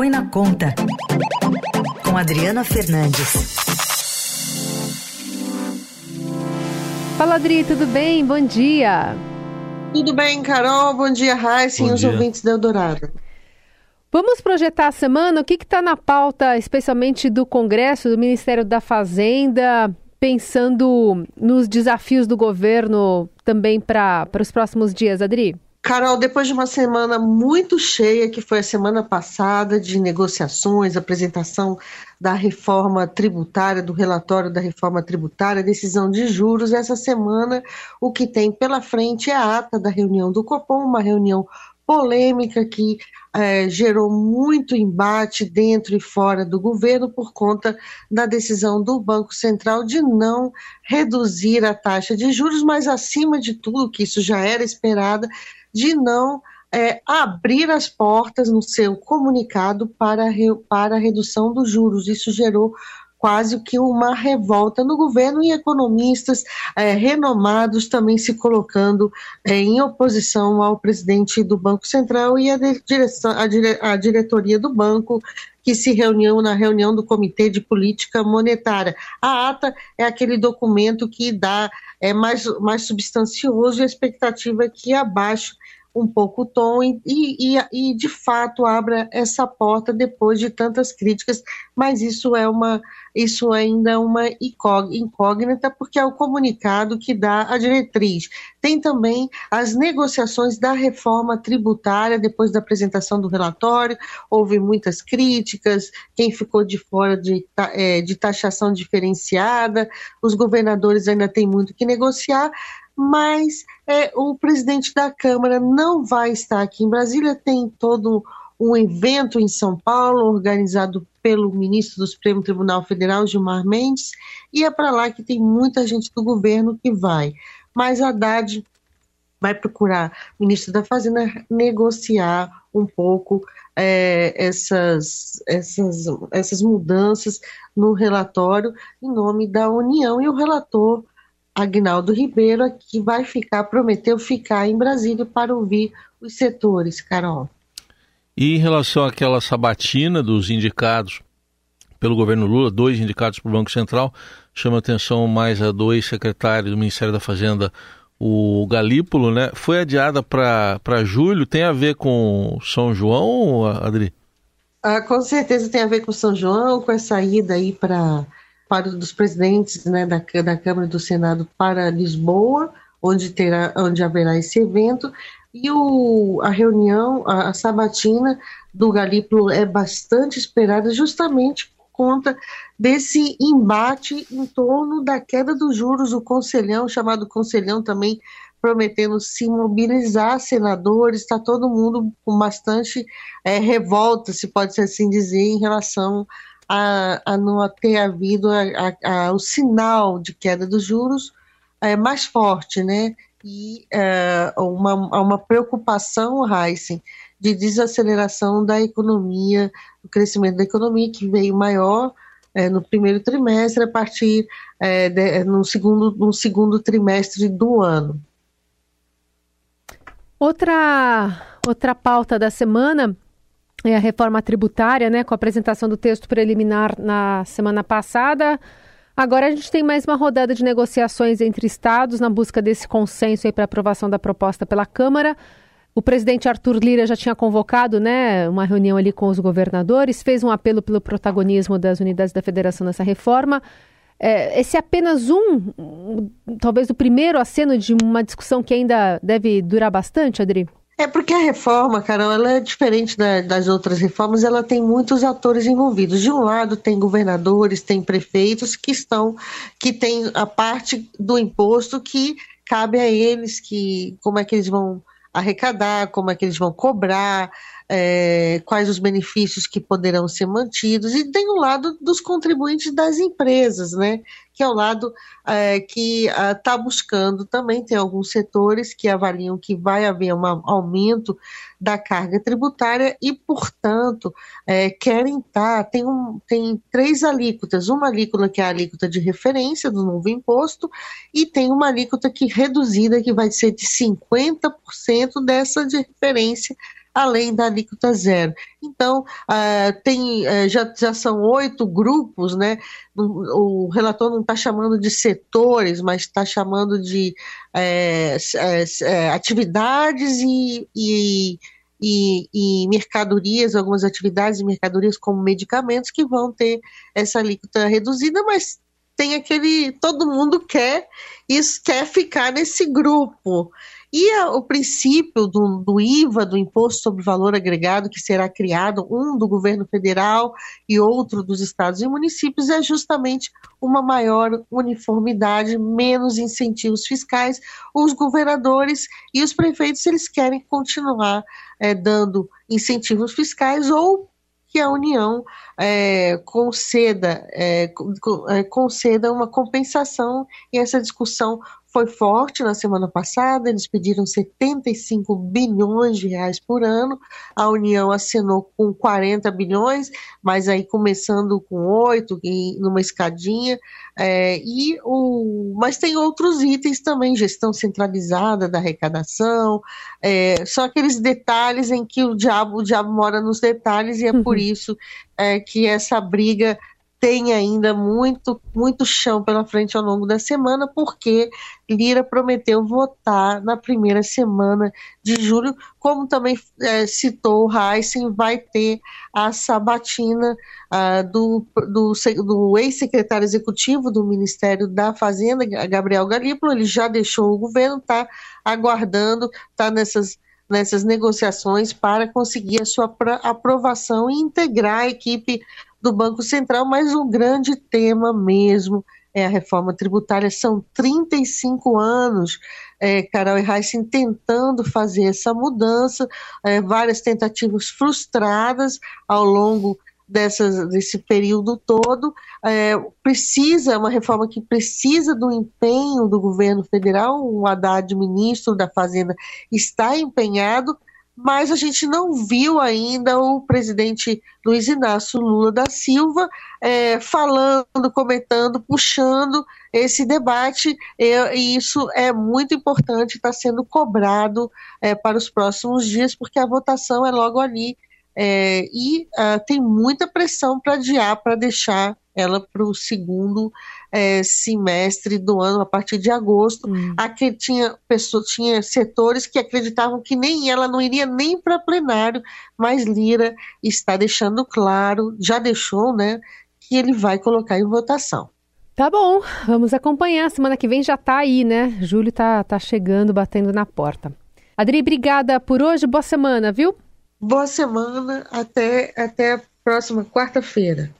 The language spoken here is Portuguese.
Põe na Conta, com Adriana Fernandes. Fala, Adri, tudo bem? Bom dia. Tudo bem, Carol? Bom dia, Raíssa e os ouvintes da Eldorado. Vamos projetar a semana? O que está na pauta, especialmente do Congresso, do Ministério da Fazenda, pensando nos desafios do governo também para os próximos dias, Adri? Carol, depois de uma semana muito cheia, que foi a semana passada, de negociações, apresentação da reforma tributária, do relatório da reforma tributária, decisão de juros, essa semana o que tem pela frente é a ata da reunião do Copom, uma reunião polêmica que é, gerou muito embate dentro e fora do governo por conta da decisão do Banco Central de não reduzir a taxa de juros, mas acima de tudo, que isso já era esperado, de não é, abrir as portas no seu comunicado para, para a redução dos juros. Isso gerou quase que uma revolta no governo e economistas é, renomados também se colocando é, em oposição ao presidente do Banco Central e a, direção, a, dire, a diretoria do banco que se reuniu na reunião do Comitê de Política Monetária. A ata é aquele documento que dá é mais, mais substancioso e a expectativa é que abaixo um pouco o tom e, e, e, de fato abra essa porta depois de tantas críticas, mas isso é uma isso ainda é uma incógnita porque é o comunicado que dá a diretriz. Tem também as negociações da reforma tributária depois da apresentação do relatório, houve muitas críticas, quem ficou de fora de, é, de taxação diferenciada, os governadores ainda têm muito que negociar, mas é, o presidente da Câmara não vai estar aqui em Brasília, tem todo um evento em São Paulo, organizado pelo ministro do Supremo Tribunal Federal, Gilmar Mendes, e é para lá que tem muita gente do governo que vai. Mas Haddad vai procurar, ministro da Fazenda, negociar um pouco é, essas, essas, essas mudanças no relatório em nome da União, e o relator Agnaldo Ribeiro, que vai ficar, prometeu ficar em Brasília para ouvir os setores, Carol. E em relação àquela sabatina dos indicados pelo governo Lula, dois indicados para o Banco Central, chama atenção mais a dois secretários do Ministério da Fazenda, o Galípolo, né? Foi adiada para julho, tem a ver com São João, Adri? Ah, com certeza tem a ver com São João, com essa ida aí para para dos presidentes né, da, da Câmara e do Senado para Lisboa, onde, terá, onde haverá esse evento, e o, a reunião, a, a sabatina do Galípolo é bastante esperada justamente por conta desse embate em torno da queda dos juros, o conselhão, chamado conselhão também prometendo se mobilizar senadores, está todo mundo com bastante é, revolta, se pode assim dizer, em relação a, a não ter havido a, a, o sinal de queda dos juros é, mais forte, né? E é, uma, uma preocupação, Heisen, de desaceleração da economia, do crescimento da economia, que veio maior é, no primeiro trimestre, a partir é, de, no, segundo, no segundo trimestre do ano. Outra, outra pauta da semana é a reforma tributária, né, com a apresentação do texto preliminar na semana passada. Agora a gente tem mais uma rodada de negociações entre estados na busca desse consenso para aprovação da proposta pela Câmara. O presidente Arthur Lira já tinha convocado né, uma reunião ali com os governadores, fez um apelo pelo protagonismo das unidades da federação nessa reforma. É, esse é apenas um, talvez o primeiro aceno de uma discussão que ainda deve durar bastante, Adri? É porque a reforma, Carol, ela é diferente da, das outras reformas, ela tem muitos atores envolvidos. De um lado tem governadores, tem prefeitos que estão, que tem a parte do imposto que cabe a eles, que como é que eles vão arrecadar, como é que eles vão cobrar, é, quais os benefícios que poderão ser mantidos, e tem o lado dos contribuintes das empresas, né? Que é o lado é, que está buscando também, tem alguns setores que avaliam que vai haver um aumento da carga tributária e, portanto, é, querem estar. Tá, tem, um, tem três alíquotas: uma alíquota que é a alíquota de referência do novo imposto, e tem uma alíquota que reduzida que vai ser de 50% dessa de referência além da alíquota zero. Então, uh, tem, uh, já, já são oito grupos, né? O, relator não está chamando de setores, mas está chamando de é, é, atividades e, e, e, e, mercadorias, algumas atividades e mercadorias como medicamentos que vão ter essa alíquota reduzida, mas tem aquele. todo mundo quer isso quer ficar nesse grupo. E a, o princípio do, do, IVA, do Imposto sobre Valor Agregado, que será criado, um do governo federal e outro dos estados e municípios, é justamente uma maior uniformidade, menos incentivos fiscais. Os governadores e os prefeitos, eles querem continuar é, dando incentivos fiscais ou que a União é, conceda, é, é conceda uma compensação e essa discussão foi forte na semana passada, eles pediram 75 bilhões de reais por ano, a União assinou com 40 bilhões, mas aí começando com 8, numa escadinha, é, e o, mas tem outros itens também, gestão centralizada da arrecadação, é, são aqueles detalhes em que o diabo, o diabo mora nos detalhes, e é por uhum. isso é, que essa briga tem ainda muito, muito chão pela frente ao longo da semana, porque Lira prometeu votar na primeira semana de julho, como também é, citou o Heisen, vai ter a sabatina uh, do, do, do ex-secretário executivo do Ministério da Fazenda, Gabriel Galípolo, ele já deixou o governo, está aguardando, está nessas nessas negociações para conseguir a sua aprovação e integrar a equipe do Banco Central, mas um grande tema mesmo é a reforma tributária. São 35 anos, é, Carol e Heissen tentando fazer essa mudança, é, várias tentativas frustradas ao longo dessas, desse período todo. É, precisa, uma reforma que precisa do empenho do governo federal, o Haddad, ministro da Fazenda, está empenhado, mas a gente não viu ainda o presidente Luiz Inácio Lula da Silva é, falando, comentando, puxando esse debate, e, isso é muito importante, está sendo cobrado é, para os próximos dias, porque a votação é logo ali. É, e uh, tem muita pressão para adiar, para deixar ela para o segundo é, semestre do ano, a partir de agosto. Hum. Aqui tinha pessoas, tinha setores que acreditavam que nem ela não iria nem para plenário, mas Lira está deixando claro, já deixou, né, que ele vai colocar em votação. Tá bom, vamos acompanhar. Semana que vem já está aí, né? Júlio tá, tá chegando, batendo na porta. Adri, obrigada por hoje. Boa semana, viu? Boa semana. Até, até a próxima quarta-feira.